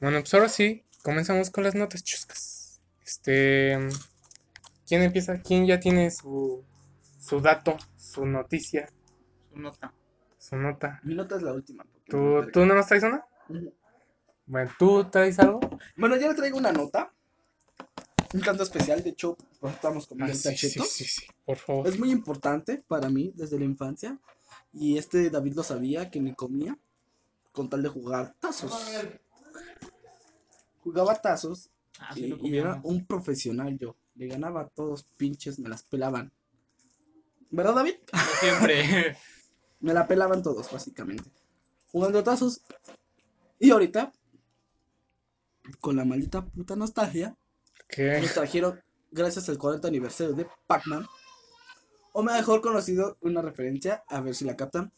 Bueno, pues ahora sí, comenzamos con las notas chuscas. Este. ¿Quién empieza? ¿Quién ya tiene su, su dato, su noticia, Su nota. su nota? Mi nota es la última. ¿Tú, no ¿Tú no nos traes una? Bueno, ¿tú traes algo? Bueno, yo le traigo una nota. Un canto especial, de hecho, estamos comiendo Ah, el sí, sí, sí, sí, por favor. Es muy importante para mí desde la infancia. Y este David lo sabía que ni comía con tal de jugar tazos. Jugaba tazos Ah, y, y era un profesional yo. Le ganaba a todos pinches, me las pelaban. ¿Verdad, David? Siempre. Me la pelaban todos, básicamente. Jugando tazos. Y ahorita, con la maldita puta nostalgia, ¿Qué? me trajeron, gracias al 40 aniversario de Pac-Man, o mejor conocido, una referencia, a ver si la captan,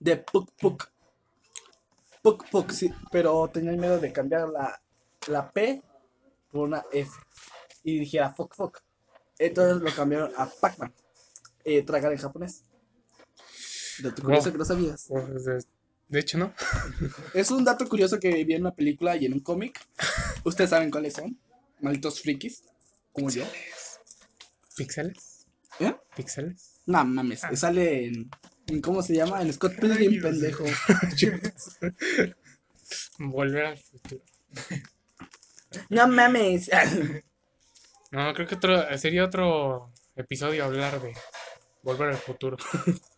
de Puk Puk. Puk Puk, sí, pero tenía miedo de cambiar la, la P por una F. Y dijera Fuck Fuck. Entonces lo cambiaron a Pac-Man. Eh, tragar en japonés. Dato curioso Wow. que no sabías. De, de hecho, ¿no? Es un dato curioso que vi en una película y en un cómic. Ustedes saben cuáles son. Malditos frikis. Como yo. ¿Pixeles? ¿Eh? ¿Pixeles? No mames. Ah. Sale en, en- ¿Cómo se llama? En Scott Pilgrim, pendejo. Volver al futuro. No mames. No, creo que otro, sería otro episodio hablar de volver al futuro.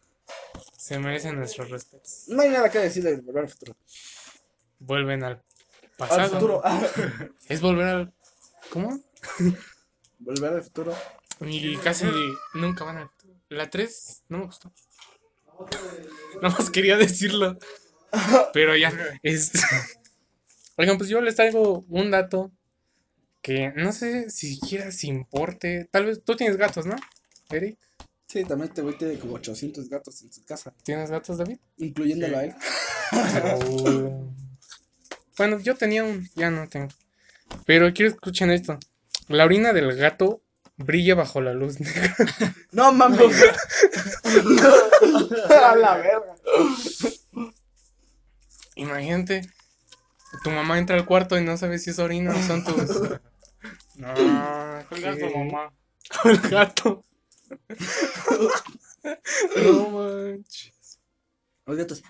Se merecen nuestros respetos. No hay nada que decir de volver al futuro. Vuelven al pasado. Al futuro. Es volver al. ¿Cómo? volver al futuro. Y casi nunca van al futuro. La 3 no me gustó. No más quería decirlo. Pero ya. Es... Oigan, pues yo les traigo un dato que no sé si siquiera si importe. Tal vez tú tienes gatos, ¿no? Eric, Sí, también este güey tiene como 800 gatos en su casa. ¿tienes gatos, David? Incluyéndolo a él. Pero- Bueno, yo tenía un, ya no tengo. Pero quiero que escuchen esto. La orina del gato brilla bajo la luz negra. No mames. a la verga. Imagínate, tu mamá entra al cuarto y no sabe si es orina o son tus. No, Cuelga a tu ¿qué? mamá. El gato. No manches. Los gatos.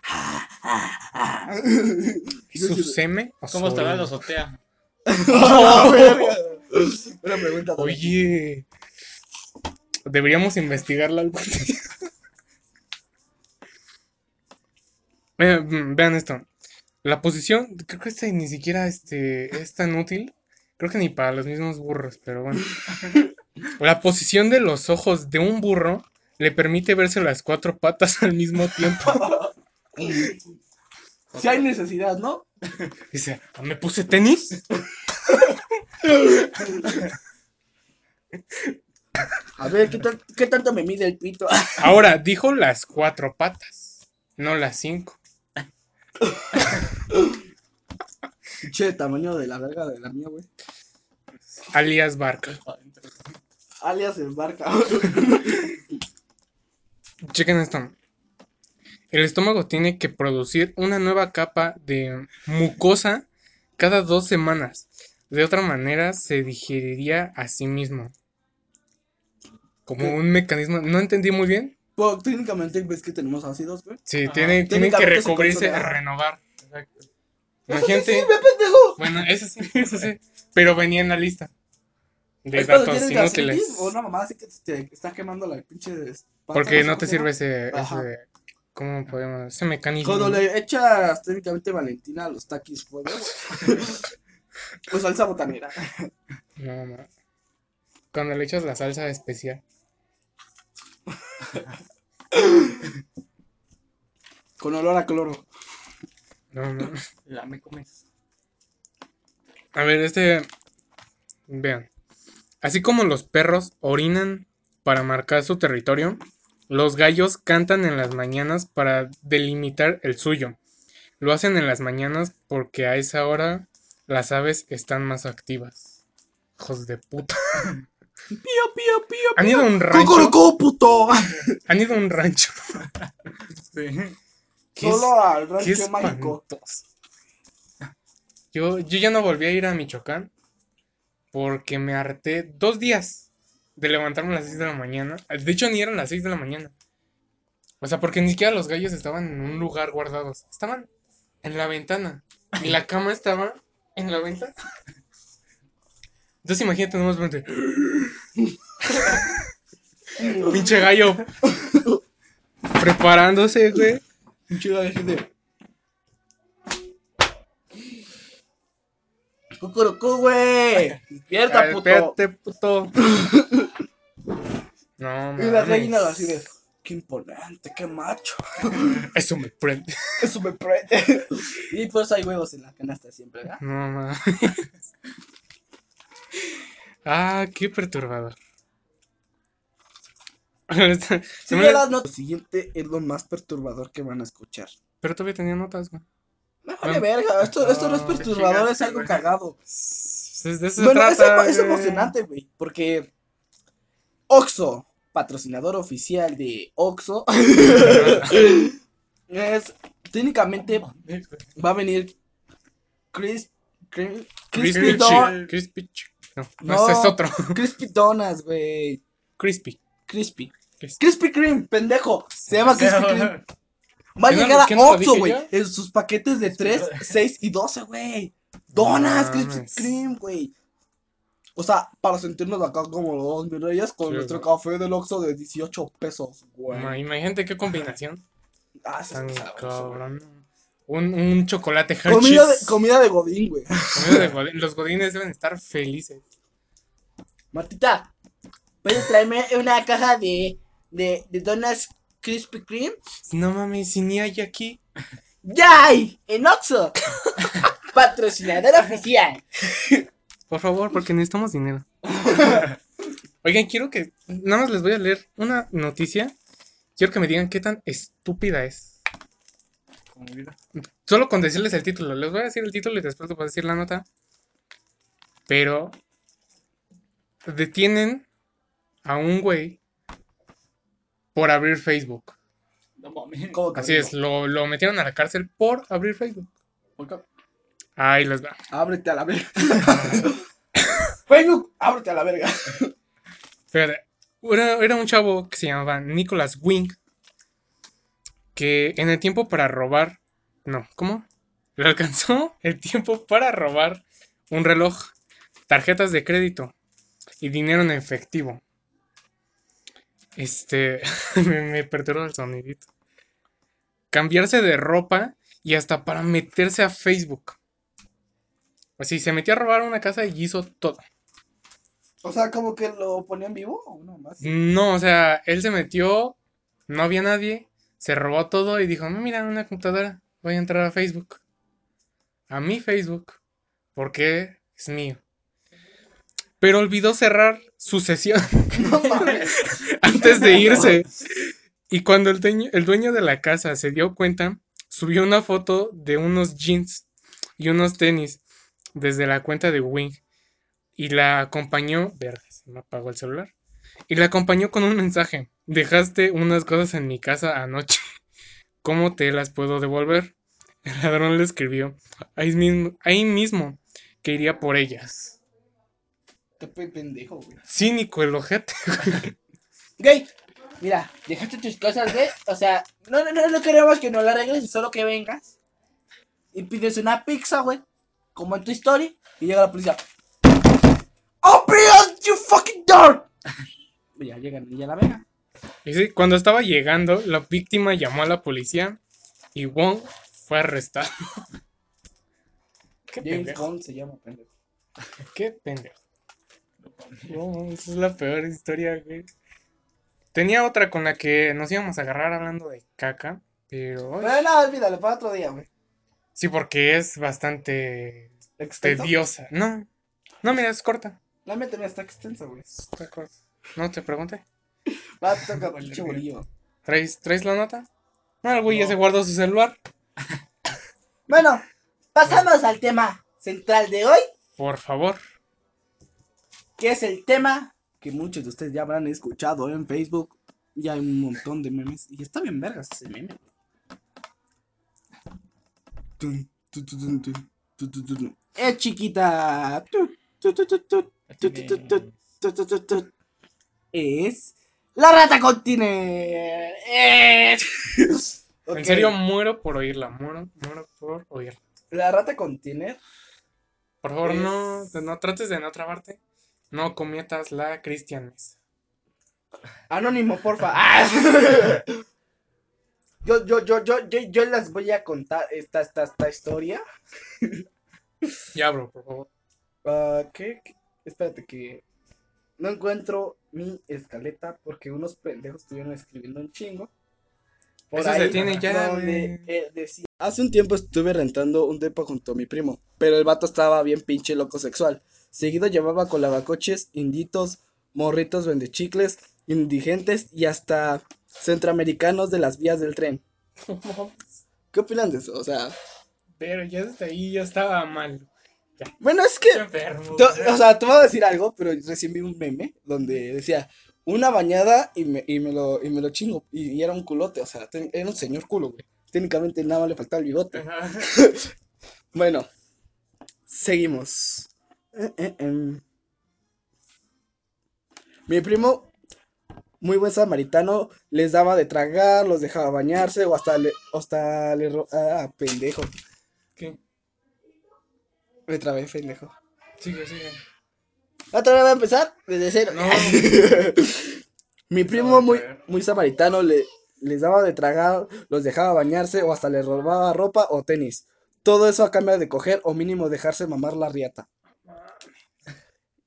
¿Y su seme? ¿Cómo estará la azotea? ¡Ah, verga! Una pregunta. Oye, deberíamos investigarla algún día. Vean, vean esto. La posición, creo que esta ni siquiera este, es tan útil. Creo que ni para los mismos burros, pero bueno. La posición de los ojos de un burro le permite verse las cuatro patas al mismo tiempo. Si hay necesidad, ¿no? Dice, "¿Ah, ¿me puse tenis? A ver, ¿qué, qué tanto me mide el pito? Ahora, dijo las cuatro patas, no las cinco. Che, tamaño de la verga de la mía, güey. Alias Barca. Alias el barca. Chequen esto. El estómago tiene que producir una nueva capa de mucosa cada dos semanas. De otra manera, se digeriría a sí mismo. Como ¿Qué? un mecanismo. No entendí muy bien. Pues, técnicamente ves que tenemos ácidos, güey. Sí, Ajá. tiene, tienen que recubrirse, ajá. renovar. Exacto. Sí, Imagínate. ve, pendejo. Bueno, eso sí, eso sí. Pero venía en la lista. De Es datos inútiles. O una mamá así que te está quemando la pinche. Porque no te sirve ese, ese. ¿Cómo podemos? Ese mecanismo. Cuando le echas técnicamente Valentina a los taquis fuego, güey. Pues salsa botanera. No, no. Cuando le echas la salsa especial. Con olor a cloro. No, no. La me comes. A ver, este. Vean. Así como los perros orinan para marcar su territorio, los gallos cantan en las mañanas para delimitar el suyo. Lo hacen en las mañanas porque a esa hora las aves están más activas. Hijos de puta. Pío, pío, pío. ¿Han ido a un rancho? ¡Cocorocó, puto! ¿Han ido a un rancho? Sí. ¿Qué es- Solo al rancho mágico. Yo, yo ya no volví a ir a Michoacán porque me harté dos días de levantarme a las 6 de la mañana. De hecho, ni eran las 6 de la mañana. O sea, porque ni siquiera los gallos estaban en un lugar guardados. Estaban en la ventana. Y la cama estaba en la ventana. Entonces imagínate nomás frente. Pinche gallo. Preparándose, güey. Pinche gallo de. Cucurucú, güey. Despierta, puto. Espérate, puto. No, Y las mames. gallinas así de. Qué imponente, qué macho. Eso me prende. Eso me prende. y por eso hay huevos en la canasta siempre, ¿verdad? No mames. Ah, qué perturbador. Sí, me- las notas. Lo siguiente es lo más perturbador que van a escuchar. Pero todavía tenía notas, güey. No vale verga, esto, esto no es No, perturbador, es algo cagado. De eso Bueno, trata, es emocionante, güey, porque Oxo, patrocinador oficial de Oxo, es técnicamente va a venir Chris, Chris- Crispy Crispy, Don, Crispy, No, no, ese es otro. Crispy Donuts, güey, Crispy. Crispy. Crispy. Crispy Kreme, pendejo. Se llama Krispy Kreme. Va a ¿Qué no- llegar a Oxxo, güey. En sus paquetes de 3, 6 y 12, güey. Donas, Krispy Mames. Kreme, güey. O sea, para sentirnos acá como los mis reyes con Sí, nuestro güey. café del Oxxo de 18 pesos, güey. Ma- Imagínate qué combinación. Ah, sí, Tan cabrón. Un, un chocolate Hershey's. Comida de, comida de Godín, güey. Comida de godín. Los godines deben estar felices. Martita, ¿puedes traerme una caja de, de, de donas Krispy Kreme? No mames, si ni hay aquí. ¡Ya hay! ¡En Oxxo! Patrocinador oficial. Por favor, porque necesitamos dinero. Oigan, quiero que. Nada más les voy a leer una noticia. Quiero que me digan qué tan estúpida es. Como vida. Solo con decirles el título. Les voy a decir el título y después les voy a decir la nota. Pero. Detienen a un güey por abrir Facebook. No mames. ¿Cómo que Así es, lo, lo metieron a la cárcel por abrir Facebook. Ahí les va. Ábrete a la verga. Facebook, ábrete a la verga. Fíjate, era, era un chavo que se llamaba Nicholas Wing. Que en el tiempo para robar. No, ¿cómo? Le alcanzó el tiempo para robar un reloj, tarjetas de crédito y dinero en efectivo. Este. me, me perturbó el sonidito. Cambiarse de ropa y hasta para meterse a Facebook. Así, se metió a robar una casa y hizo todo. O sea, como que lo ponían vivo o no más. No, o sea, él se metió, no había nadie, se robó todo y dijo, no, mira, una computadora, voy a entrar a Facebook. A mi Facebook, porque es mío. Pero olvidó cerrar su sesión No antes de irse. Y cuando el dueño, el dueño de la casa se dio cuenta, subió una foto de unos jeans y unos tenis desde la cuenta de Wing. Y la acompañó. Verga, se me apagó el celular. Y la acompañó con un mensaje. Dejaste unas cosas en mi casa anoche. ¿Cómo te las puedo devolver? El ladrón le escribió. Ahí mismo, ahí mismo que iría por ellas. Qué pe- pendejo, güey. Cínico el ojete. Gay, mira, dejaste tus cosas, güey. O sea, no, no, no, no queremos que nos la arregles, solo que vengas. Y pides una pizza, güey. Como en tu story. Y llega la policía. ¡Open up your fucking door! Y ya llegan y ya la venga. Y sí, cuando estaba llegando, la víctima llamó a la policía y Wong fue arrestado. Qué James pendejo. Bond se llama pendejo. Qué pendejo. No, esa es la peor historia, güey. Tenía otra con la que nos íbamos a agarrar hablando de caca, pero... Pero nada, olvídalo, para otro día, güey. Sí, porque es bastante ¿Extenso? tediosa. No, no, mira, es corta. La mente mía está extensa, güey. Está corta. No te pregunté. Va, toca pinche. ¿Traes, ¿Traes la nota? No, el güey ya se guardó su celular. Bueno, pasamos al tema central de hoy. Por favor. que es el tema que muchos de ustedes ya habrán escuchado en Facebook. Ya hay un montón de memes. Y está bien vergas ese meme. Tu, tu. Es la rata continer. Eh. Ok. En serio, muero por oírla. Muero, muero por oírla. La rata continer. Por favor, Es- no, no trates de no trabarte. No cometas la Christian Mesa. Anónimo, porfa. Yo, yo, yo, yo, yo, yo les voy a contar esta, esta, esta historia. Ya, bro, por favor. Ah, ¿qué? ¿Qué? Espérate que no encuentro mi escaleta porque unos pendejos estuvieron escribiendo un chingo. Eso se tiene ya, donde decía- Hace un tiempo estuve rentando un depa junto a mi primo, pero el vato estaba bien pinche loco sexual. Seguido llevaba colabacoches, inditos, morritos vendechicles, indigentes y hasta centroamericanos de las vías del tren. ¿Qué opinan de eso? O sea, Pero ya desde ahí ya estaba mal. bueno, es que enfermo. O sea, te voy a decir algo, pero recién vi un meme donde decía una bañada y me, y me, lo, y me lo chingo. Y, y era un culote, o sea, ten- era un señor culo, güey. Técnicamente nada más le faltaba el bigote. Bueno, seguimos. Eh, eh, em. Mi primo, muy buen samaritano, les daba de tragar, los dejaba bañarse o hasta le, hasta le ro- Ah, pendejo. ¿Qué? Me trabé, pendejo. Sigue, sigue. ¿Otra vez va a empezar? Desde cero. No. Mi primo muy, muy samaritano le, les daba de tragar, los dejaba bañarse o hasta les robaba ropa o tenis. Todo eso a cambio de coger o mínimo dejarse mamar la riata.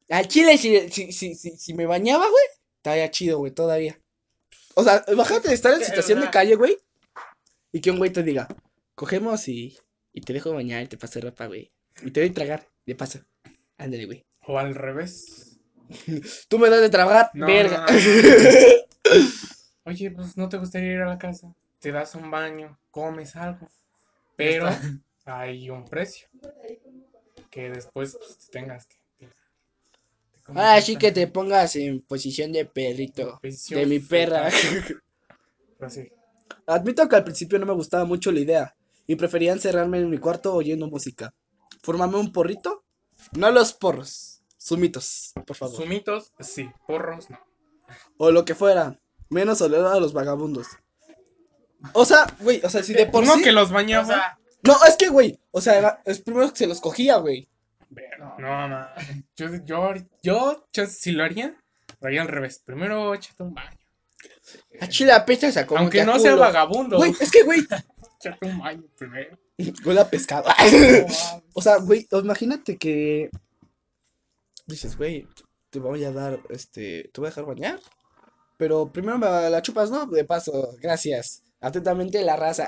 Al chile, si, si, si, si, si me bañaba, güey, estaría chido, güey, todavía. O sea, imagínate estar en situación de calle, güey, y que un güey te diga, cogemos y, y te dejo bañar y te paso ropa, güey. Y te doy tragar, de paso. Ándale, güey. O al revés. Tú me das de tragar, No, verga. no, no. Oye, pues no te gustaría ir a la casa. Te das un baño, comes algo. Pero hay un precio. Que después pues, tengas que. Ah, esta sí que te pongas en posición de perrito. posición De mi perra. fetal. Pero sí. Admito que al principio no me gustaba mucho la idea y prefería encerrarme en mi cuarto oyendo música. Fórmame un porrito. No los porros, sumitos, por favor. Sumitos, sí. Porros, no. o lo que fuera. Menos oler a los vagabundos. O sea, güey, o sea, si de por Uno sí. que los O bañaba. sea, No, es que, güey, o sea, es primero que se los cogía, güey. No, no. Yo, yo, yo, yo, si lo haría, lo haría al revés. Primero échate un baño. A chile apesta se como Aunque que a no sea vagabundo. Güey, es que, güey, Échate un baño primero. huele a pescado. No. O sea, güey, imagínate que dices, güey, te voy a dar, este, te voy a dejar bañar, pero primero me la chupas, ¿no? De paso, gracias. Atentamente la raza.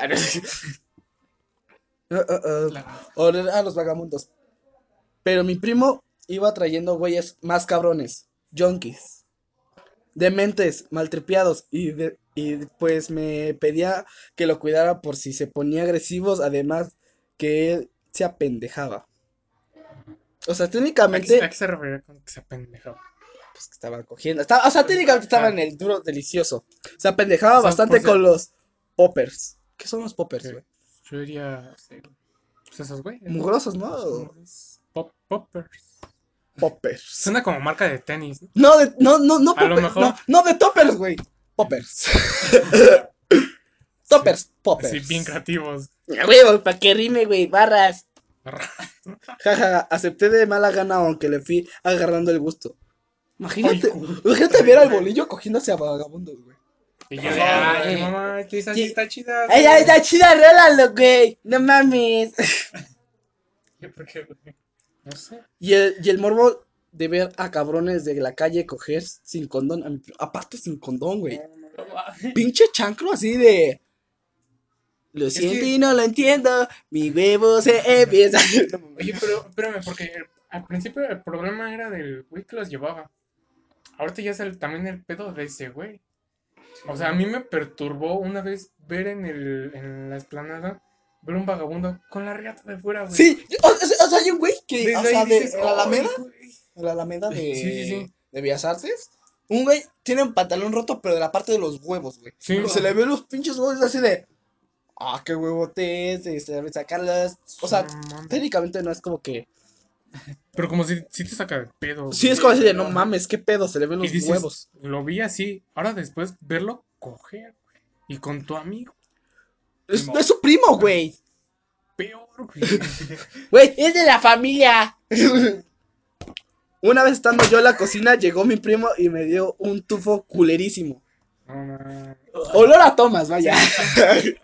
Ah, ah, ah. la- Oler a los vagabundos. Pero mi primo iba trayendo güeyes más cabrones, junkies, dementes, maltripiados, y, de- y pues me pedía que lo cuidara por si se ponía agresivos, además que él se apendejaba. O sea, ¿A qué, técnicamente, a qué se refería con que se pendejaba? pues que estaba cogiendo, estaba, o sea, técnicamente estaba en el duro delicioso. Se apendejaba O sea, bastante ser- con los poppers. ¿Qué son los poppers, güey? Yo diría. Pues esos güeyes. Mugrosos, ¿no? Pop, poppers. Poppers. Suena como marca de tenis, ¿no? No, de, no, no, no, A lo poppers, mejor- no, no de toppers, güey. Poppers. toppers, poppers. Así bien creativos. Güey, para que rime, güey, barras. Jaja, acepté de mala gana aunque le fui agarrando el gusto. Imagínate, Ay, imagínate ver al bolillo cogiéndose a vagabundos, güey. Y yo de, ay, mamá, esa Sí. sí está chida. Ay, está chida, rólalo, güey. No mames. ¿Por qué, güey? No sé. Y el, y el morbo de ver a cabrones de la calle coger sin condón. a mi pri- Aparte sin condón, güey. no pinche chancro así de. Lo Es siento que- y no lo entiendo. Mi huevo se empieza. Oye, pero espérame, porque el- al principio el problema era del güey que los llevaba. Ahorita ya es el, también el pedo de ese güey. O sea, a mí me perturbó una vez ver en, el, en la esplanada, ver un vagabundo con la riata de fuera, güey. Sí, o, o sea, hay un güey que. Desde o sea, de dices, la Alameda. En la Alameda de. Sí, sí, sí. De Bellas Artes. Un güey tiene un pantalón roto, pero de la parte de los huevos, güey. Sí. Y se le ven los pinches huevos así de. Ah, qué huevotes. Y se debe sacarlas. O sea, No técnicamente no es como que Pero como si, si te saca de pedo. Sí, es como así de, no mames, qué pedo, se le ven los dices, huevos. Lo vi así. Ahora después verlo coger, güey. Y con tu amigo. Es, Primo. es su primo, güey. Peor, güey. Güey, es de la familia. Una vez estando yo en la cocina, llegó mi primo y me dio un tufo culerísimo. No. Olor a Tomás, vaya.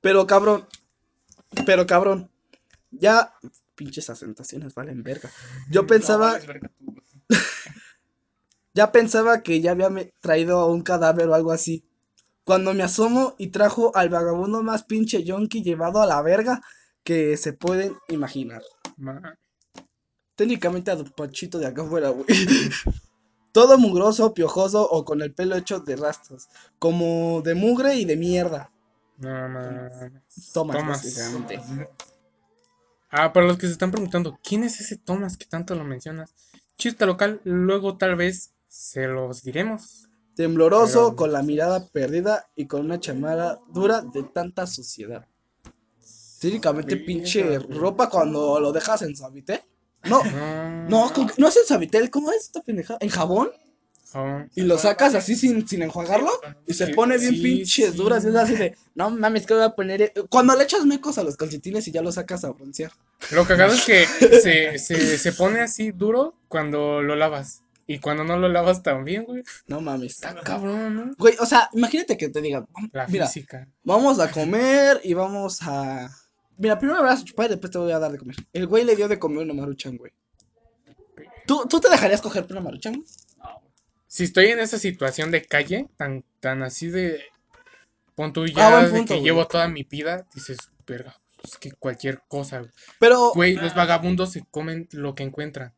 Pero cabrón. Pero cabrón. Ya. Pinches asentaciones valen verga. Yo pensaba. No. Ya pensaba que ya había traído un cadáver o algo así. Cuando me asomo y trajo al vagabundo más pinche yonki llevado a la verga que se pueden imaginar. Ma- Técnicamente a Don Panchito de acá afuera, güey. Todo mugroso, piojoso o con el pelo hecho de rastros. Como de mugre y de mierda. No. Tomás, Tomás. básicamente. Ah, para los que se están preguntando, ¿quién es ese Tomás que tanto lo mencionas? Chiste local, luego tal vez se los diremos. Tembloroso, con la mirada perdida y con una chamara dura de tanta suciedad. Técnicamente, pinche ropa cuando lo dejas en suavitel. No, No, no, ¿con qué- no es en suavitel, ¿cómo es esta pendeja? ¿En jabón? Y lo sacas así sin, sin enjuagarlo y se pone bien sí, pinches sí. duras. Es así de, no mames, que voy a poner. e-?". Cuando le echas mecos a los calcetines y ya lo sacas a broncear. Lo cagado es que se, se, se pone así duro cuando lo lavas. Y cuando no lo lavas también, güey. No mames. Está cabrón, ¿no? Güey, o sea, imagínate que te digan, La mira, física. vamos a comer y vamos a. Mira, primero me vas a chupar y después te voy a dar de comer. El güey le dio de comer una maruchan, güey. ¿Tú, ¿Tú te dejarías coger una maruchan? güey? Si estoy en esa situación de calle, tan, tan así de. Pon tú Ah, ya de que güey. llevo toda mi vida, dices, verga, es que cualquier cosa, güey. Pero. Güey, los vagabundos se comen lo que encuentran.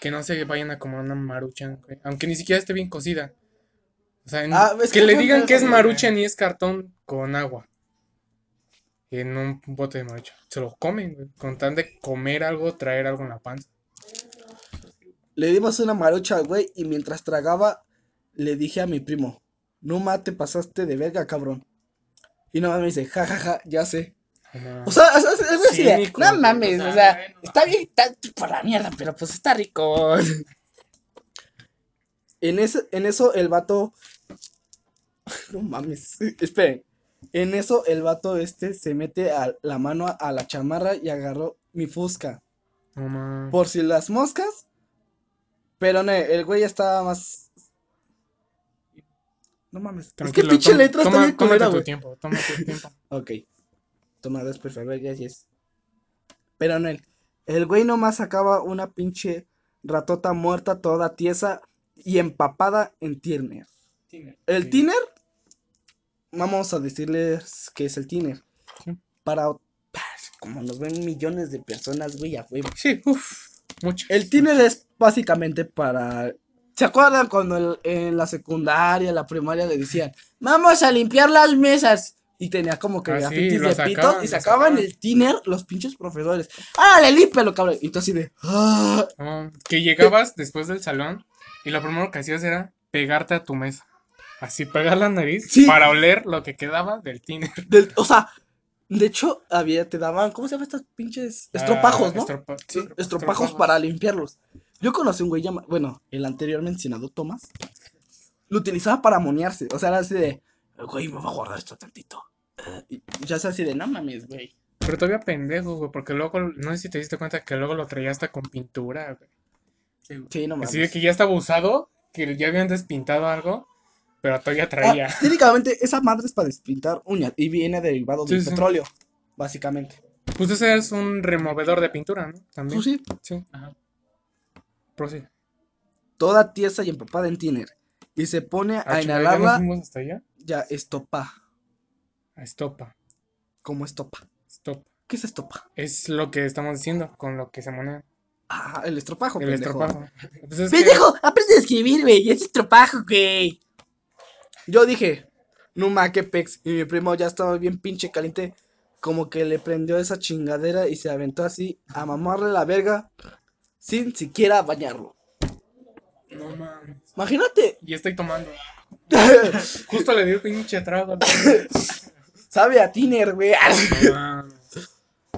Que no se vayan a comer una maruchan, güey. Aunque ni siquiera esté bien cocida. O sea, en- Ah, es que que le digan que es maruchan y es cartón con agua. En un bote de maruchan. Se lo comen, güey. Con tan de comer algo, traer algo en la panza. Le dimos una marucha al güey y mientras tragaba le dije a mi primo, no mate, pasaste de verga, cabrón. Y no me dice, jajaja, ya sé. O sea, es, es- así de, no mames, o sea, o sea, bueno, está bien, está por la mierda, pero pues está rico. En, ese, en eso el vato, no mames, esperen. En eso el vato este se mete a la mano a, la chamarra y agarró mi fusca. no ma- Por si las moscas. Pero no, el güey estaba más. No mames. es que Tranquilo, pinche toma- letra está toma- tómate culera, tu tiempo, tómate tu tiempo. Ok. Toma dos, por favor, gracias. Pero no, el, el güey nomás sacaba una pinche ratota muerta, toda tiesa y empapada en tiner. Tiner. El Sí. tiner, vamos a decirles que es el tiner. Sí. Para. Como nos ven millones de personas, güey, a huevo. Sí, uff, mucho. El tiner es básicamente para. ¿Se acuerdan cuando el- en la secundaria, la primaria le decían, vamos a limpiar las mesas? Y tenía como que Ah, grafitis de sacaban, y sacaban sacaban. el tiner los pinches profesores. ¡Árale, límpialo, cabrón! Y tú así de. "Ah". Que llegabas después del salón y lo primero que hacías era pegarte a tu mesa. Así pegar la nariz Sí. para oler lo que quedaba del tiner. Del- o sea, de hecho, había, te daban, ¿cómo se llaman estos pinches? Estropajos, Ah, ¿no? estropa- sí, Estropajos para limpiarlos. Yo conocí un güey llamado, bueno, el anterior mencionado Tomás, lo utilizaba para monearse. O sea, era así de, güey, me voy a guardar esto tantito. Eh, Y ya se así de, no mames, güey. Pero todavía pendejo, güey, porque luego, no sé si te diste cuenta que luego lo traía hasta con pintura, güey. Sí, güey. Sí, no mames. Así de que ya estaba usado, que ya habían despintado algo, pero todavía Ah, traía. técnicamente, esa madre es para despintar uñas y viene derivado del Sí, petróleo, básicamente. Pues ese es un removedor de pintura, ¿no? También. Pues sí, Sí, Ajá. prosigue. toda tiesa y empapada en tiner. Y se pone a Ah, chinga, ¿ya nos inhalarla, hasta allá? Ya estopa. Estopa, ¿Cómo estopa? stop. ¿Qué es estopa? Es lo que estamos diciendo con lo que se monea. Ah, el estropajo, El pendejo. estropajo. Pues es que- ¡Pendejo! ¡Aprende a escribir, güey! ¡Es estropajo, güey! Yo dije, Numa, qué pex. Y mi primo ya estaba bien pinche caliente. Como que le prendió esa chingadera y se aventó así a mamarle la verga sin siquiera bañarlo. No mames. Imagínate. Y estoy tomando. Justo le di el pinche trago. Sabe a tiner, güey. No.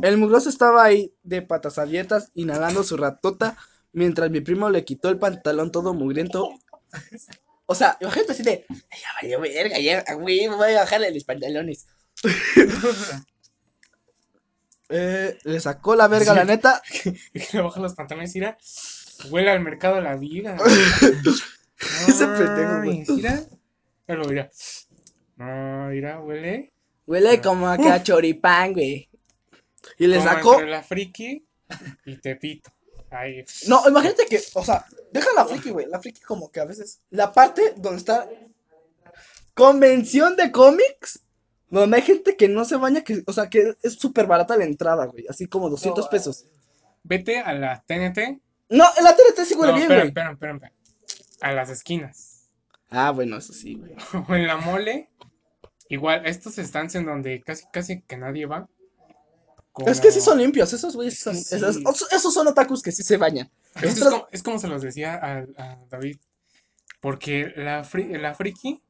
El mugroso estaba ahí de patas abiertas, inhalando su ratota, mientras mi primo le quitó el pantalón todo mugriento. O sea, imagínate así de, "Ay, ya valió verga, ya, güey, me voy a bajarle los pantalones. Eh, le sacó la verga, Sí. la neta. Que le bajan los pantalones, mira. Huele al mercado la vida. Ese pendejo, güey. Mira. Pero mira. No, mira, huele. Huele como a que a choripán, güey. Y le como sacó. entre la friki y Tepito. Ahí. No, imagínate que, o sea, deja la friki, güey. La friki como que a veces. La parte donde está. Convención de cómics. Donde hay gente que no se baña, que, o sea, que es súper barata la entrada, güey. Así como 200 pesos. Vete a la TNT. No, en la TNT sí huele no, bien, espera, güey. espera, espera, espera. A las esquinas. Ah, bueno, eso sí, güey. O en la mole. Igual, estos stands en donde casi, casi que nadie va. Es que sí son limpios, esos güeyes son. Sí. Esos, esos son otakus que sí se bañan. Es, como, es como se los decía a, a David. Porque la, fri- la friki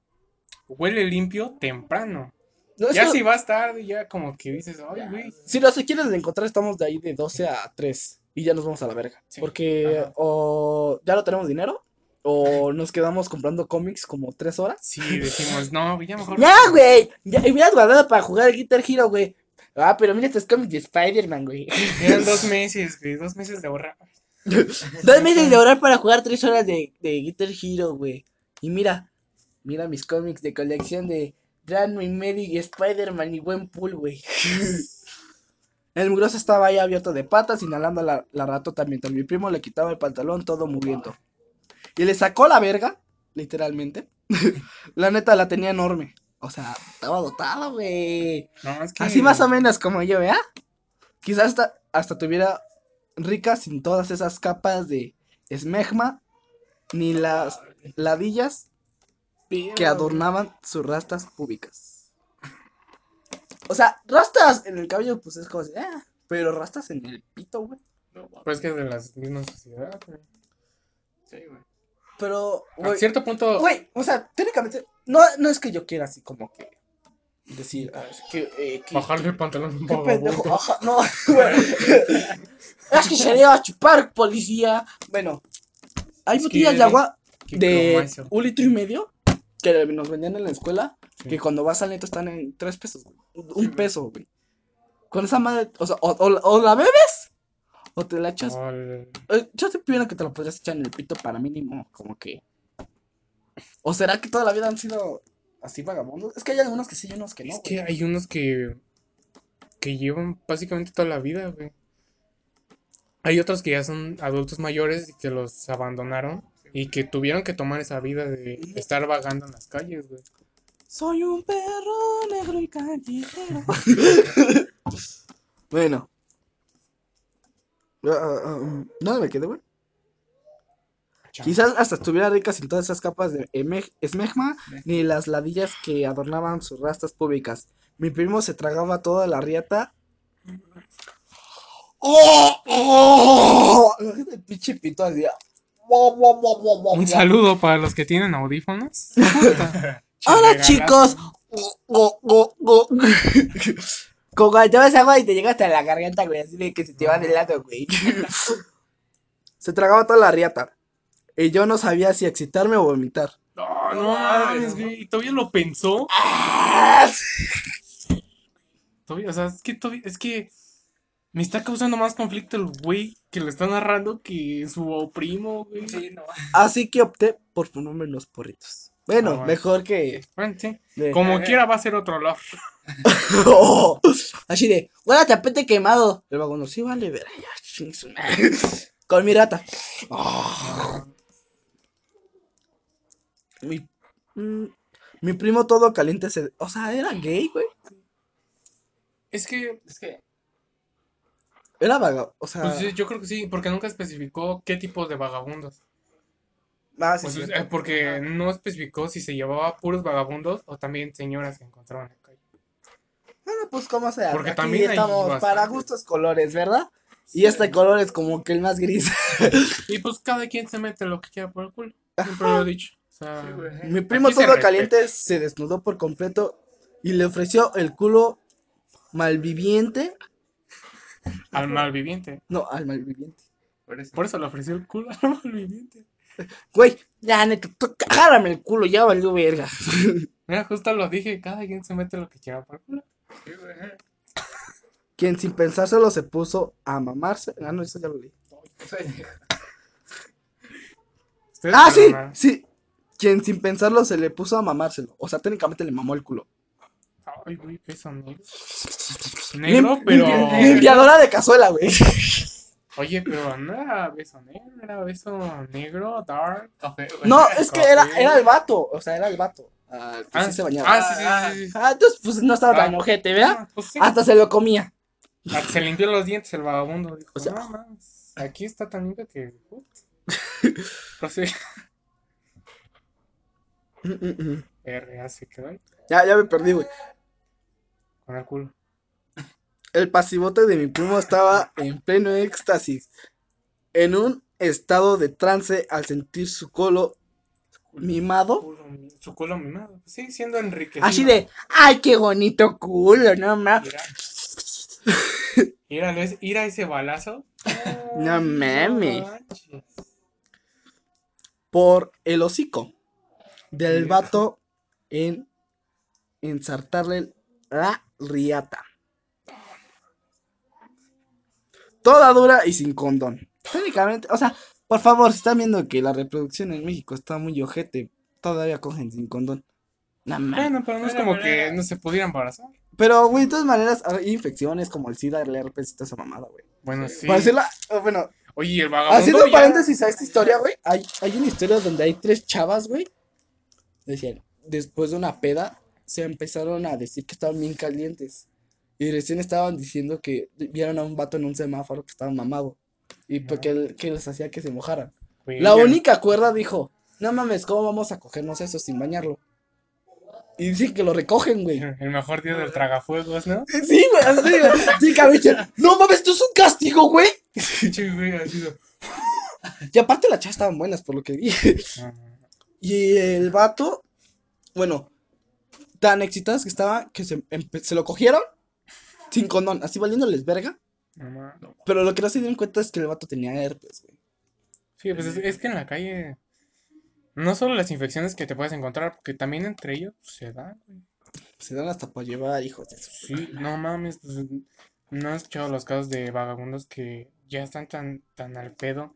huele limpio temprano. No, ya que- si vas tarde, ya como que dices, ay, güey. Si los quieres encontrar, estamos de ahí de 12 a 3 y ya nos vamos a la verga. Sí, Porque ajá. o ya no tenemos dinero o nos quedamos comprando cómics como 3 horas. Sí, decimos, no, ya mejor. Ya, güey, ya hubieras guardado para jugar el Guitar Hero, güey. Ah, pero mira estos cómics de Spider-Man, güey. Eran dos meses, güey, dos meses de ahorrar. Dos meses de orar para jugar 3 horas de, de Guitar Hero, güey. Y mira, mira mis cómics de colección de Ranma y Mary y Spider-Man y buen pool, güey. El mugroso estaba ahí abierto de patas, inhalando la, la ratota mientras mi primo le quitaba el pantalón todo mugriento. Y le sacó la verga, literalmente. la neta la tenía enorme. O sea, estaba dotado, güey. No, es que. Así más o menos como yo, ¿verdad? Quizás hasta, hasta tuviera rica sin todas esas capas de esmegma ni las ladillas que adornaban sus rastas públicas. O sea, rastas en el cabello, pues es como ah, pero rastas en el pito, güey. Pues que es de la misma sociedad, güey. Sí, güey. Pero, A güey, cierto punto. güey, o sea, técnicamente, no, no es que yo quiera así como que decir, ah, es que, eh, que- Bajarle el pantalón a un ¿Qué pendejo? Ajá, no, güey. Es que sería a chupar, policía. Bueno, hay Es botellas que- de agua de un litro y medio que nos vendían en la escuela. Sí. Que cuando vas al neto están en tres pesos, güey. Un Sí, peso, güey. Con esa madre, o sea, o, o- o la bebes o te la echas. Ol- Eh, Yo te pido que te la podrías echar en el pito para mínimo, como que. ¿O será que toda la vida han sido así vagabundos? Es que hay algunos que sí y unos que no. Es güey. que hay unos que. que llevan básicamente toda la vida, güey. Hay otros que ya son adultos mayores y que los abandonaron y que tuvieron que tomar esa vida de estar vagando en las calles, güey. Soy un perro negro y callejero. bueno. Um, ¿Dónde me quedé, güey? Quizás hasta estuviera rica sin todas esas capas de esmegma ni las ladillas que adornaban sus rastas públicas. Mi primo se tragaba toda la riata. ¡Oh! ¡Oh! El pinche pito así. Un saludo para los que tienen audífonos. Hola chicos. Como cuando tomas agua y te llega hasta la garganta, güey. Así de que se te va de lado, güey. Se tragaba toda la riata. Y yo no sabía si excitarme o vomitar. No, no mames, güey. ¿Y todavía lo pensó? Todavía, o sea, es que todavía, es que me está causando más conflicto el güey que lo está narrando que su primo, güey. Sí, no. Así que opté por ponerme los porritos. Bueno, Ah, bueno. mejor que. Bueno, sí. de- Como Eh. quiera va a ser otro olor. Oh, así de, huele a tapete quemado. El vagabundo, sí, vale, ver. Con mi rata. Oh. Mi, mm, mi primo todo caliente se. O sea, era gay, güey. Es que, Es que. Era vaga. O sea. pues sí, yo creo que sí, porque nunca especificó qué tipo de vagabundos. Ah, sí, Pues, porque Ajá. no especificó si se llevaba puros vagabundos o también señoras que encontraban en la calle. Bueno, pues como sea. porque aquí también hay estamos para gustos colores, ¿verdad? Y este color es como que el más gris. Y pues cada quien se mete lo que quiera por el culo. Siempre lo he dicho. O sea. Mi primo se todo respeta. caliente se desnudó por completo y le ofreció el culo malviviente Al malviviente. No, al malviviente. Por eso. Por eso le ofreció el culo al malviviente. Güey, ya, neta, tú agárrame el culo, ya valió verga. Mira, justo lo dije, cada quien se mete lo que quiera por el culo. Quien sin pensárselo se puso a mamarse. Ah, no, eso ya lo leí. Ah, sí, sí. Quien sin pensarlo se le puso a mamárselo. O sea, técnicamente le mamó el culo. Ay, güey, beso negro. Negro, Lim- pero. limpi- Limpiadora de cazuela, güey. Oye, pero no era beso negro, era beso negro, dark. Café. No, es que era, era el vato. O sea, era el vato. Ah, que sí se bañaba. ah, sí, sí, sí. Ah, entonces, pues no estaba tan Ah. ojete, ¿verdad? Ah, pues sí. Hasta se lo comía. Ah, Se limpió los dientes el vagabundo. Dijo, O sea- no, mames, aquí está tan limpio que. put". Pero sí, Mm, mm, mm. R, así quedó ahí, Ya, ya me perdí, güey. con el culo. El pasivote de mi primo estaba en pleno éxtasis. En un estado de trance al sentir su colo mimado. Culo mi- su culo mimado. Sí, siendo enriquecido. Así de, ay, qué bonito culo, no mames. Mira, ir a ese balazo. No mames. Por el hocico del vato en ensartarle la riata. Toda dura y sin condón. Técnicamente, o sea, por favor, si están viendo que la reproducción en México está muy ojete, todavía cogen sin condón. No mames. Bueno, pero no es como que no se pudiera embarazar. Pero, güey, de todas maneras, hay infecciones como el SIDA, el herpes y toda esa mamada, güey. Bueno, sí. Para hacerla, oh, bueno, Oye, el vagabundo. haciendo ya- paréntesis a esta historia, güey, hay, hay una historia donde hay tres chavas, güey. Decían, después de una peda, se empezaron a decir que estaban bien calientes. Y recién estaban diciendo que vieron a un vato en un semáforo que estaba mamado. Y pues que, él- que les hacía que se mojaran. La única cuerda dijo, no mames, ¿cómo vamos a cogernos eso sin bañarlo? Y dicen que lo recogen, güey. El mejor día del tragafuegos, ¿no? Sí, güey, así. Sí, cabrón, no mames, esto es un castigo, güey. Sí, güey, así de- Y aparte las chavas estaban buenas, por lo que vi. Ah, Y el vato, bueno, tan excitadas que estaban que se, se lo cogieron sin condón, así valiéndoles verga. no mames. Pero lo que no se dieron cuenta es que el vato tenía herpes, güey. Sí, pues es, es que en la calle. No solo las infecciones que te puedes encontrar, porque también entre ellos pues, se dan, güey. Se dan hasta para llevar hijos de su- Sí, no mames, pues, no has escuchado los casos de vagabundos que ya están tan, tan al pedo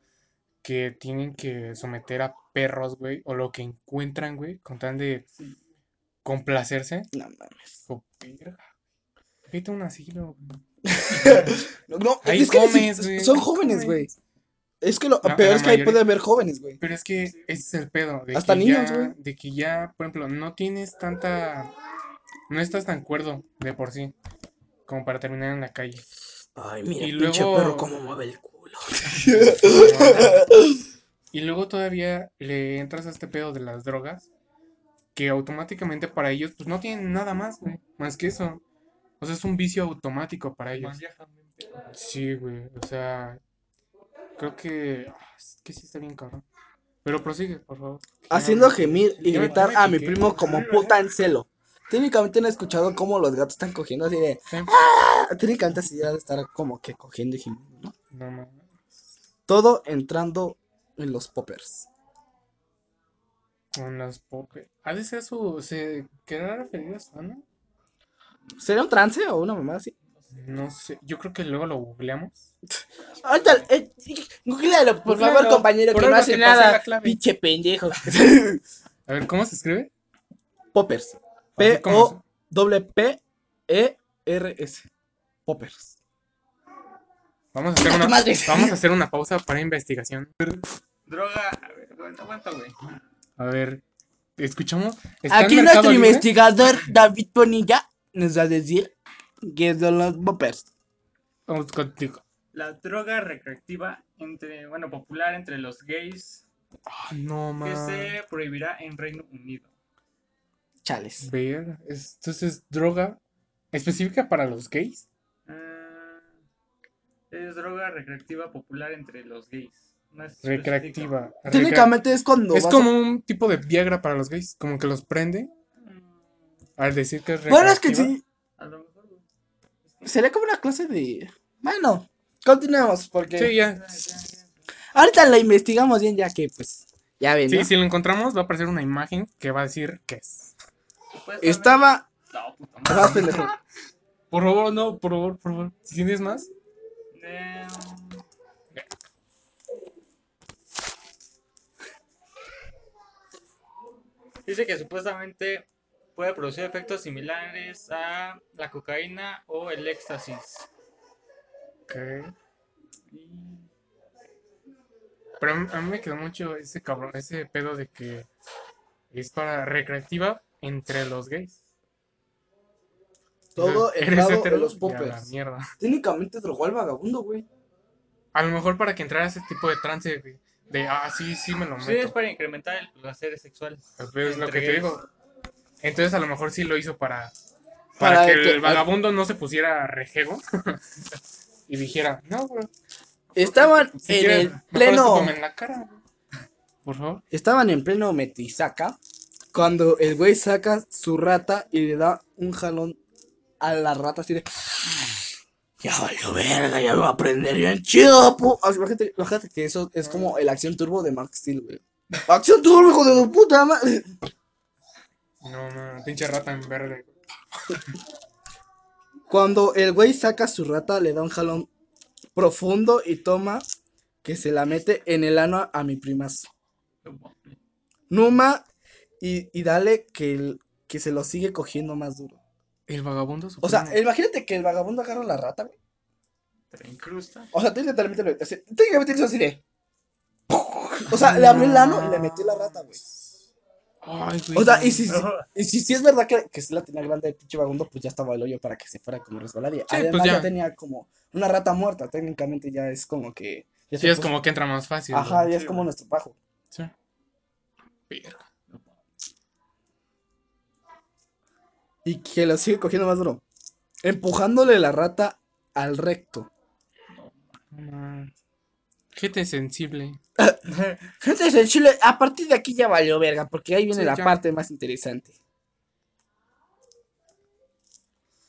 que tienen que someter a perros, güey, o lo que encuentran, güey, con tal de complacerse. No mames. O verga. Vete a un asilo, güey. No, Ahí es que comes, güey, son jóvenes, güey. Es que lo La- peor la es que ahí puede haber jóvenes, güey. Pero es que ese es el pedo. De Hasta que niños, güey. De que ya, por ejemplo, no tienes tanta. No estás tan cuerdo de por sí. Como para terminar en la calle. Ay, mira, Y pinche perro cómo mueve el culo. Y luego todavía le entras a este pedo de las drogas. Que automáticamente para ellos, pues no tienen nada más, güey. Más que eso. O sea, es un vicio automático para ellos. Sí, güey. O sea. Creo que. ah, Es que sí está bien cabrón. Pero prosigue, por favor. Haciendo gemir y gritar a mi primo como puta en celo. Técnicamente no he escuchado cómo los gatos están cogiendo así de. "Ah". Técnicamente así ya de estar como que cogiendo y gimiendo, ¿no? No mames. Todo entrando en los poppers. Con las popes. ¿Ha de ser su. ¿Se querrá referir a su ano? ¿Sería un trance o una mamá así? No sé. Yo creo que luego lo googleamos. Ahorita, eh, googlealo, por Googlealo, favor, compañero, por que no hace nada. Pinche pendejo. A ver, ¿cómo se escribe? Poppers. Así como se- P-O-P-E-R-S. Poppers. Vamos a hacer ¡Chinga tu una, vamos a hacer una pausa para investigación. Droga. A ver, aguanta, aguanta, güey. A ver, escuchamos. ¿Está en Aquí nuestro Libre? investigador David Bonilla nos va a decir qué son los poppers. Vamos contigo. La droga recreativa entre, bueno, popular entre los gays Ah, no, que man. se prohibirá en Reino Unido. Chales. Ver, es- entonces droga específica para los gays. Ah, es droga recreativa popular entre los gays. No es Recreativa. Recrea- Técnicamente es cuando Es como a... un tipo de Viagra para los gays, como que los prende. Al decir que es Bueno, es que sí. A lo mejor. Sería como una clase de... Bueno, continuemos porque Sí, ya. Ya, ya, ya. ahorita la investigamos bien ya que pues ya ven, Sí, ¿no? si lo encontramos va a aparecer una imagen que va a decir qué es. Estaba No, puta Vas, madre. Por favor, no, por favor, por favor. Si tienes más, Dice que supuestamente puede producir efectos similares a la cocaína o el éxtasis. ok. Y- Pero a mí, me quedó mucho ese cabrón, ese pedo de que es para recreativa entre los gays. todo O sea, enfocado en hetero los poppers. mierda. Técnicamente drogó al vagabundo, güey. A lo mejor para que entrara ese tipo de trance de, de, ah, sí, sí me lo Sí, es meto. para incrementar el placer sexual. Pues es lo que te digo. Entonces a lo mejor sí lo hizo para, para, Para que que- el vagabundo no se pusiera rejego y dijera, no, güey. Estaban Si en quieres, el pleno. en la cara. Por favor. Estaban en pleno metisaca. Cuando el güey saca su rata y le da un jalón a la rata así de. Ya valió verga, ya me voy a aprender bien chido, pu. Imagínate, imagínate que eso es como el acción turbo de Max Steel, güey. Acción turbo, hijo de tu puta madre. No, no, pinche rata en verde. Cuando el güey saca su rata, le da un jalón profundo y toma que se la mete en el ano a mi primazo. Numa y, y dale que, el- que se lo sigue cogiendo más duro. El vagabundo O sea, imagínate que el vagabundo agarra la rata, güey. Te incrusta. O sea, técnicamente lo así- técnicamente lo hizo así de. O sea, le abrió el ano y le metió la rata, güey. Ay, güey. O sea, no. y si, si, y si, si es verdad que, que sí la tenía grande el pinche vagabundo, pues ya estaba el hoyo para que se fuera como resbaladilla. pues Además, ya. ya. tenía como una rata muerta. Técnicamente ya es como que. ya Sí, es puso- como que entra más fácil. Ajá, güey. ya es Sí, como güey. nuestro pajo. Sí. Verga. Y que lo sigue cogiendo más duro. Empujándole la rata al recto. No. Gente sensible. Gente sensible, a partir de aquí ya valió verga, porque ahí viene Sí, la ya. parte más interesante.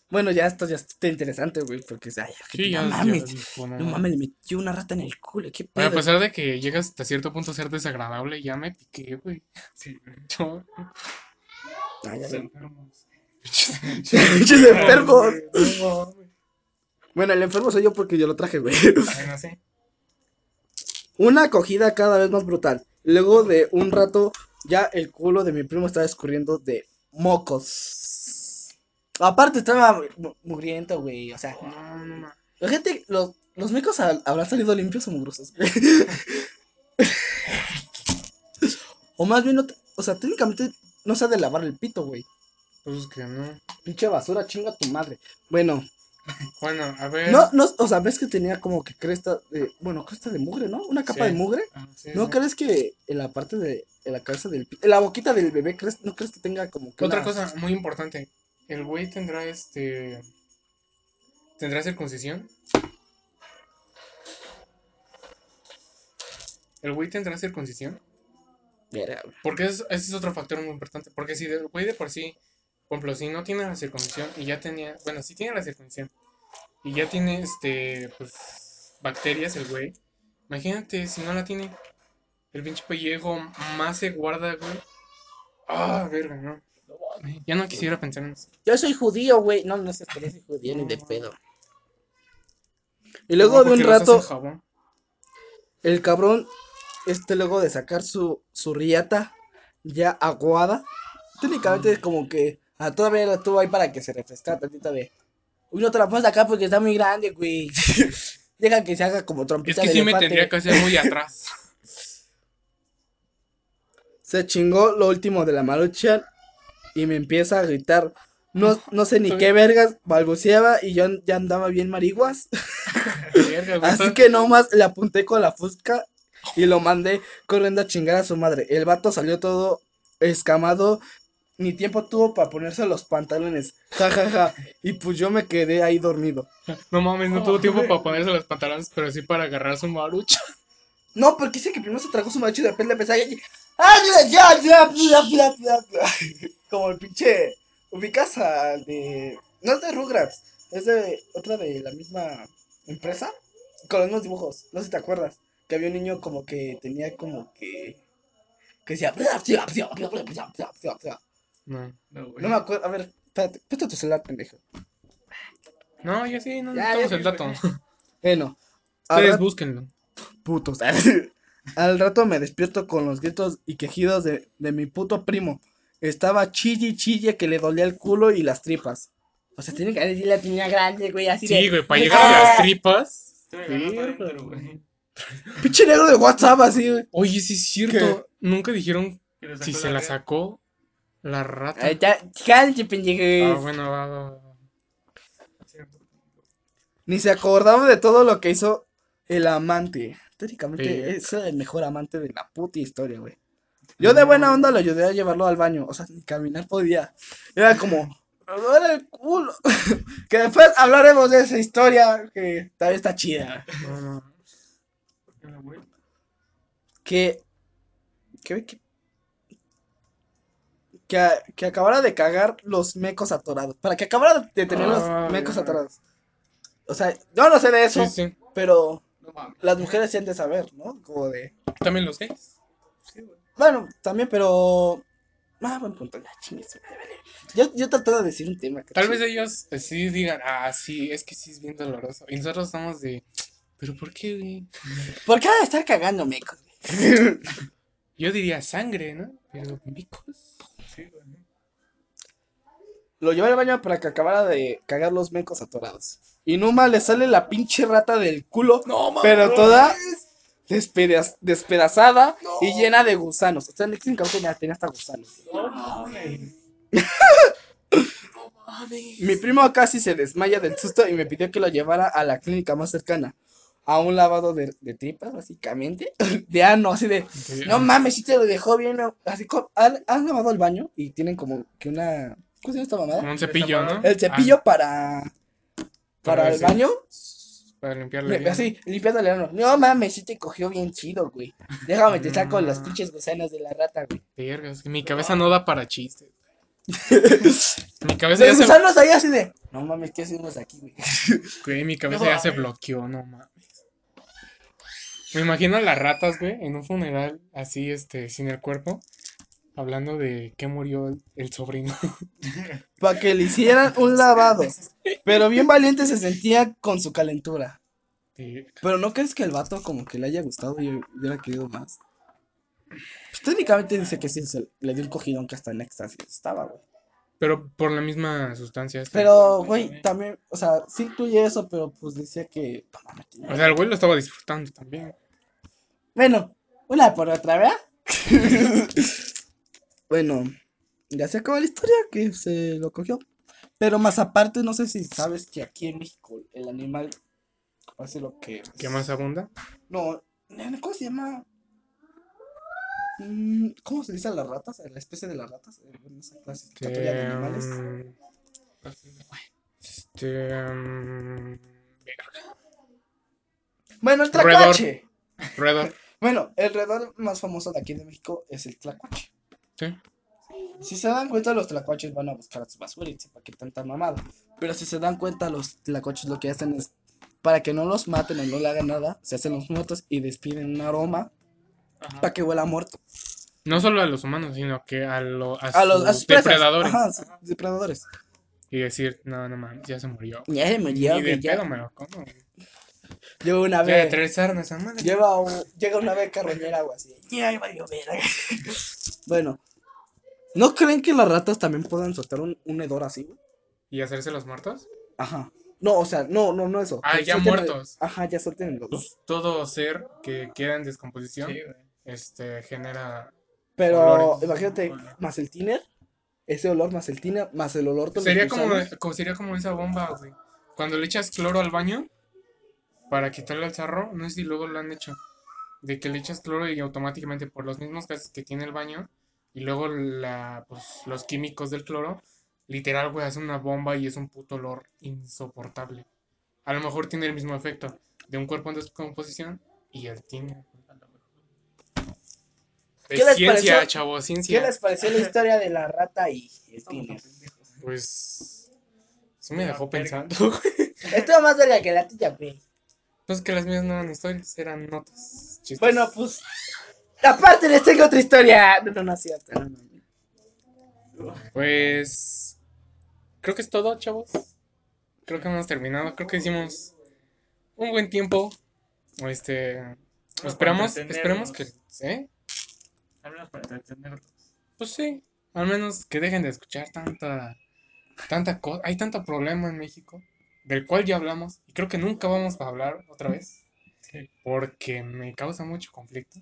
Bueno, ya esto ya está interesante, güey, porque ay, Sí, ya, no mames, no no mames. le metió una rata en el culo, qué Bueno, pedo. a pesar de que llegas hasta cierto punto a ser desagradable, ya me piqué, güey. Sí. Yo. Ah, ya enfermos. Enfermos. No. Bueno, el enfermo soy yo porque yo lo traje, güey. Bueno, sí. Una acogida cada vez más brutal. Luego de un rato, ya el culo de mi primo estaba escurriendo de mocos. Aparte estaba mu- mugriento, güey. O sea, No, no, no. la gente, los, los mecos ha- habrán salido limpios o mugrosos. güey? o más bien, no te- o sea, técnicamente no se ha de lavar el pito, güey. Pues que no. Pinche basura, chinga tu madre. Bueno, Bueno, a ver. no, no, o sea, ves que tenía como que cresta de, bueno, cresta de mugre, ¿no? Una capa Sí. de mugre. Ah, sí, ¿No sí. crees que en la parte de en la cabeza del en la boquita del bebé crees no crees que tenga como que Otra una- cosa muy importante. El güey tendrá este. ¿Tendrá circuncisión? ¿El güey tendrá circuncisión? Porque es- ese es otro factor muy importante. Porque si el güey de por sí, por ejemplo, si no tiene la circuncisión y ya tenía, bueno, si tiene la circuncisión y ya tiene, este, pues, bacterias el güey, imagínate si no la tiene, el pinche pellejo más se guarda, güey. Ah, verga, no. Ya no quisiera pensar en eso. Yo soy judío, güey. No, no sé, pero soy judío ni de pedo. Y luego No, de un rato el cabrón este luego de sacar su su riata ya aguada, técnicamente es como que ah, todavía la tuvo ahí para que se refrescara tantito de Uy, no te la pones acá porque está muy grande, güey. Deja que se haga como Es trompita que de sí me tendría que hacer muy atrás. Se chingó lo último de la maruchan y me empieza a gritar. No, no sé ni qué vergas, balbuceaba y yo ya andaba bien mariguas. Así que nomás le apunté con la fusca y lo mandé corriendo a chingar a su madre. El vato salió todo escamado, ni tiempo tuvo para ponerse los pantalones. Ja, ja, ja. Y pues yo me quedé ahí dormido. No mames, no tuvo tiempo para ponerse los pantalones, pero sí para agarrar su marucha. No, porque dice que primero se tragó su macho y de repente empezó a... ¡Ah! Como el pinche... Ubicas al de... No es de Rugrats, es de otra de la misma empresa. con los mismos dibujos. No sé si te acuerdas. Que había un niño como que tenía como que. Que decía. No. No, güey. No me acuerdo. A ver, espérate. Presta tu celular, pendejo. No, ya sí, no Ya, necesitamos ya el dato. Bueno. al Ustedes búsquenlo. putos. Al rato me despierto con los gritos y quejidos de, de mi puto primo. Estaba chille chille que le dolía el culo y las tripas. O sea, tiene que decir la tenía grande, güey, así de. Sí, güey, para llegar a las tripas. Estoy agarrando Verga, adentro, güey. Pinche negro de WhatsApp, así, güey. Oye, sí es cierto. Nunca dijeron Que le si sacó se la red. sacó la rata. Ahí está, cállate, pendejo. Ah, bueno, va, va, va. Ni se acordaba de todo lo que hizo el amante. Técnicamente Sí. es el mejor amante de la puta historia, güey. Yo de buena onda lo ayudé a llevarlo al baño. O sea, ni caminar podía. Era como, "Me duele el culo. que después hablaremos de esa historia que también está chida. No, no. Que. Que. Que, que, a- que acabara de cagar los mecos atorados. Para que acabara de tener los Ah, mecos ya. atorados. O sea, yo no sé de eso, Sí, sí. pero No las mujeres han de saber, ¿no? Como de. También los gays. Sí, güey. Bueno, también, pero. Ah, buen punto, ya, chingue su madre, vale. Yo, yo trataba de decir un tema. que Tal vez ellos eh, sí digan, ah, sí, es que sí es bien doloroso. Y nosotros estamos de, ¿pero por qué, güey? ¿Por qué estar cagando mecos? güey? Yo diría sangre, ¿no? Pero micos. Sí, güey. Lo llevé al baño para que acabara de cagar los mecos atorados. Y Numa le sale la pinche rata del culo. No, mames. Pero toda despedaz- despedazada y llena de gusanos. O sea, técnicamente tenía- tenía hasta gusanos. No mames. Mi primo casi se desmaya del susto y me pidió que lo llevara a la clínica más cercana. A un lavado de, de tripas, básicamente. De ano, así de. Sí, No ah, mames, si te lo dejó bien. ¿no? Así como. ¿han, han lavado el baño? Y tienen como que una. ¿Cómo se llama esta Como mamada? un cepillo, ¿no? El cepillo para. Ah, Para el sí. baño. Para limpiarle bien. Así, limpiándole el ano. No mames, si te cogió bien chido, güey. Déjame, te saco los Mm. pinches gusanos de la rata, güey. Vergas, mi cabeza no da para chistes. mi cabeza ya se, ahí así de. No mames, ¿qué hacemos aquí, güey? güey, mi cabeza No ya se bloqueó, no mames. Me imagino a las ratas, güey, en un funeral así, este, sin el cuerpo, hablando de que murió el, el sobrino. Para que le hicieran un lavado. Pero bien valiente se sentía con su calentura. Sí. Pero ¿no crees que el vato como que le haya gustado y hubiera querido más? Pues técnicamente dice que sí, se le dio un cogidón que hasta en éxtasis estaba, güey. Pero por la misma sustancia. esta. Pero, güey, también, o sea, sí incluye eso, pero pues decía que... O sea, el güey lo estaba disfrutando también. Bueno, una por otra, ¿verdad? bueno, ya se acabó la historia que se lo cogió. Pero más aparte, no sé si sabes que aquí en México el animal hace lo que... ¿Qué más abunda? No, nene, ¿cómo se llama? Mm, ¿Cómo se dice a las ratas? A La especie de las ratas. eh, en esa clasificatoria de animales. Este. verga. Bueno, el roedor. tlacuache. Roedor. Bueno, el roedor más famoso de aquí de México es el tlacuache. Sí. Si se dan cuenta, los tlacuaches van a buscar a su basura y para qué tanta mamada. Pero si se dan cuenta, los tlacuaches lo que hacen es, para que no los maten o no le hagan nada, se hacen los muertos y despiden un aroma Ajá. para que huela muerto. No solo a los humanos, sino que a, lo, a, A los a sus depredadores. Ajá, sus depredadores. Y decir, no, no mames, ya se murió. Ya se murió, Ni de pedo me lo como. Lleva una vez. tres. Lleva un- llega una vez carroñera o así. Ya, bueno, ¿no creen que las ratas también puedan soltar un, un hedor así, güey? ¿Y hacerse los muertos? Ajá. No, o sea, no, no, no eso. Ah, que ya el- muertos. Ajá, ya suelten el hedor. Pues todo ser que queda en descomposición Sí, este, genera. Pero olores. imagínate, más el tiner, ese olor más el tiner, más el olor Sería como- sería como esa bomba, güey. Cuando le echas cloro al baño para quitarle el sarro, no sé si luego lo han hecho. De que le echas cloro y automáticamente por los mismos gases que tiene el baño y luego la, pues, los químicos del cloro, literal, güey, hace una bomba y es un puto olor insoportable. A lo mejor tiene el mismo efecto de un cuerpo en descomposición y el tiner. ¿Qué Es les ciencia, pareció? chavo, ¿Qué ciencia. les pareció la historia de la rata y el tiner? Pues. Sí me dejó pensando. Esto es más verga que la tuya, güey. Pues que las mías no eran historias, eran notas. chistes. Bueno, pues. Aparte les tengo otra historia. No, no, no es cierto. no, no. Pues. Creo que es todo, chavos. Creo que hemos terminado. Creo que hicimos un buen tiempo. Este. Esperamos, esperemos que. ¿eh? Al menos para entretenerlos. Pues sí. Al menos que dejen de escuchar tanta. Tanta cosa. Hay tanto problema en México. Del cual ya hablamos. Y creo que nunca vamos a hablar otra vez. Sí, Porque me causa mucho conflicto.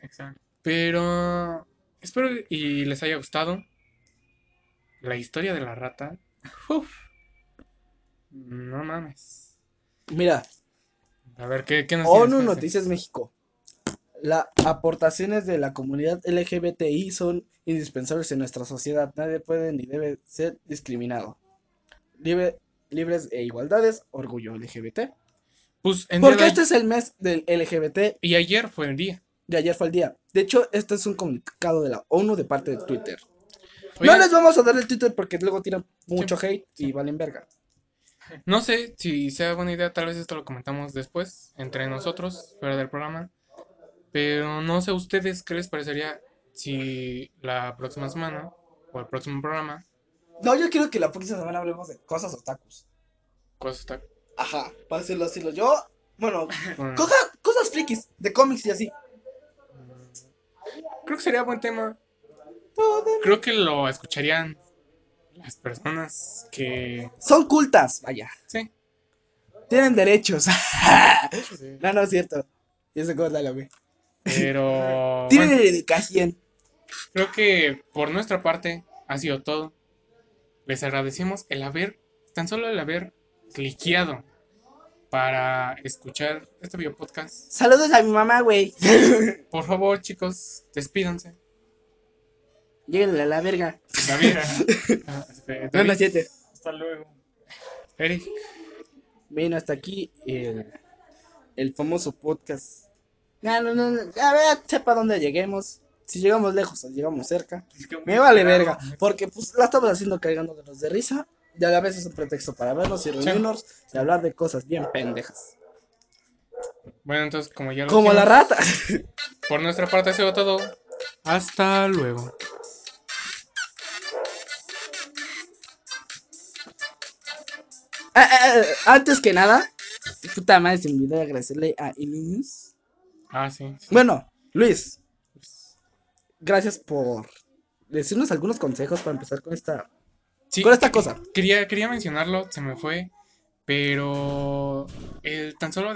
exacto. Pero espero y les haya gustado la historia de la rata. Uf. No mames. Mira, A ver, ¿qué, qué nos ONU? Noticias México. Las aportaciones de la comunidad LGBTI son indispensables en nuestra sociedad. Nadie puede ni debe ser discriminado. Libre- libres e igualdades, orgullo LGBT. Pues Porque este es el mes del LGBT. Y ayer fue el día. De ayer fue el día. De hecho, este es un comunicado de la ONU de parte de Twitter. No les vamos a dar el Twitter porque luego tiran mucho hate y valen verga. no sé si sea buena idea, tal vez esto lo comentamos después, entre nosotros, fuera del programa. Pero no sé ustedes qué les parecería si la próxima semana o el próximo programa, No, yo quiero que la próxima semana hablemos de cosas otakus. cosas está Ajá, para decirlo así. Yo, bueno, con- cosa- cosas frikis de cómics y así. Creo que sería buen tema. Creo que lo escucharían las personas que. Son cultas, vaya. Sí. Tienen derechos. sí. no, no es cierto. Y eso cosa la ve. Pero. Tienen bueno, dedicación. creo que por nuestra parte ha sido todo. Les agradecemos el haber, tan solo el haber cliqueado para escuchar este video podcast. Saludos a mi mamá, güey. Por favor, chicos, despídanse. Lléguenle a la verga. Ah, este, no David, es cierto. Hasta luego. Eric, Ven hasta aquí el, el famoso podcast. No, no, no, no, A ver, sepa dónde lleguemos. Si llegamos lejos o llegamos cerca. Es que muy Me vale verga. Porque pues la estamos haciendo cargándonos de risa. Y a la vez es un pretexto para vernos y reunirnos y hablar de cosas bien pendejas. bueno, entonces, como ya lo Como la rata. por nuestra parte ha sido todo. Hasta luego. Ah, ah, ah, antes que nada, puta madre, se me olvidó agradecerle a Illuminus. Ah, sí. sí. Bueno, Luis, gracias por decirnos algunos consejos para empezar con esta, Sí, con esta cosa. Quería, quería mencionarlo, se me fue, pero el tan solo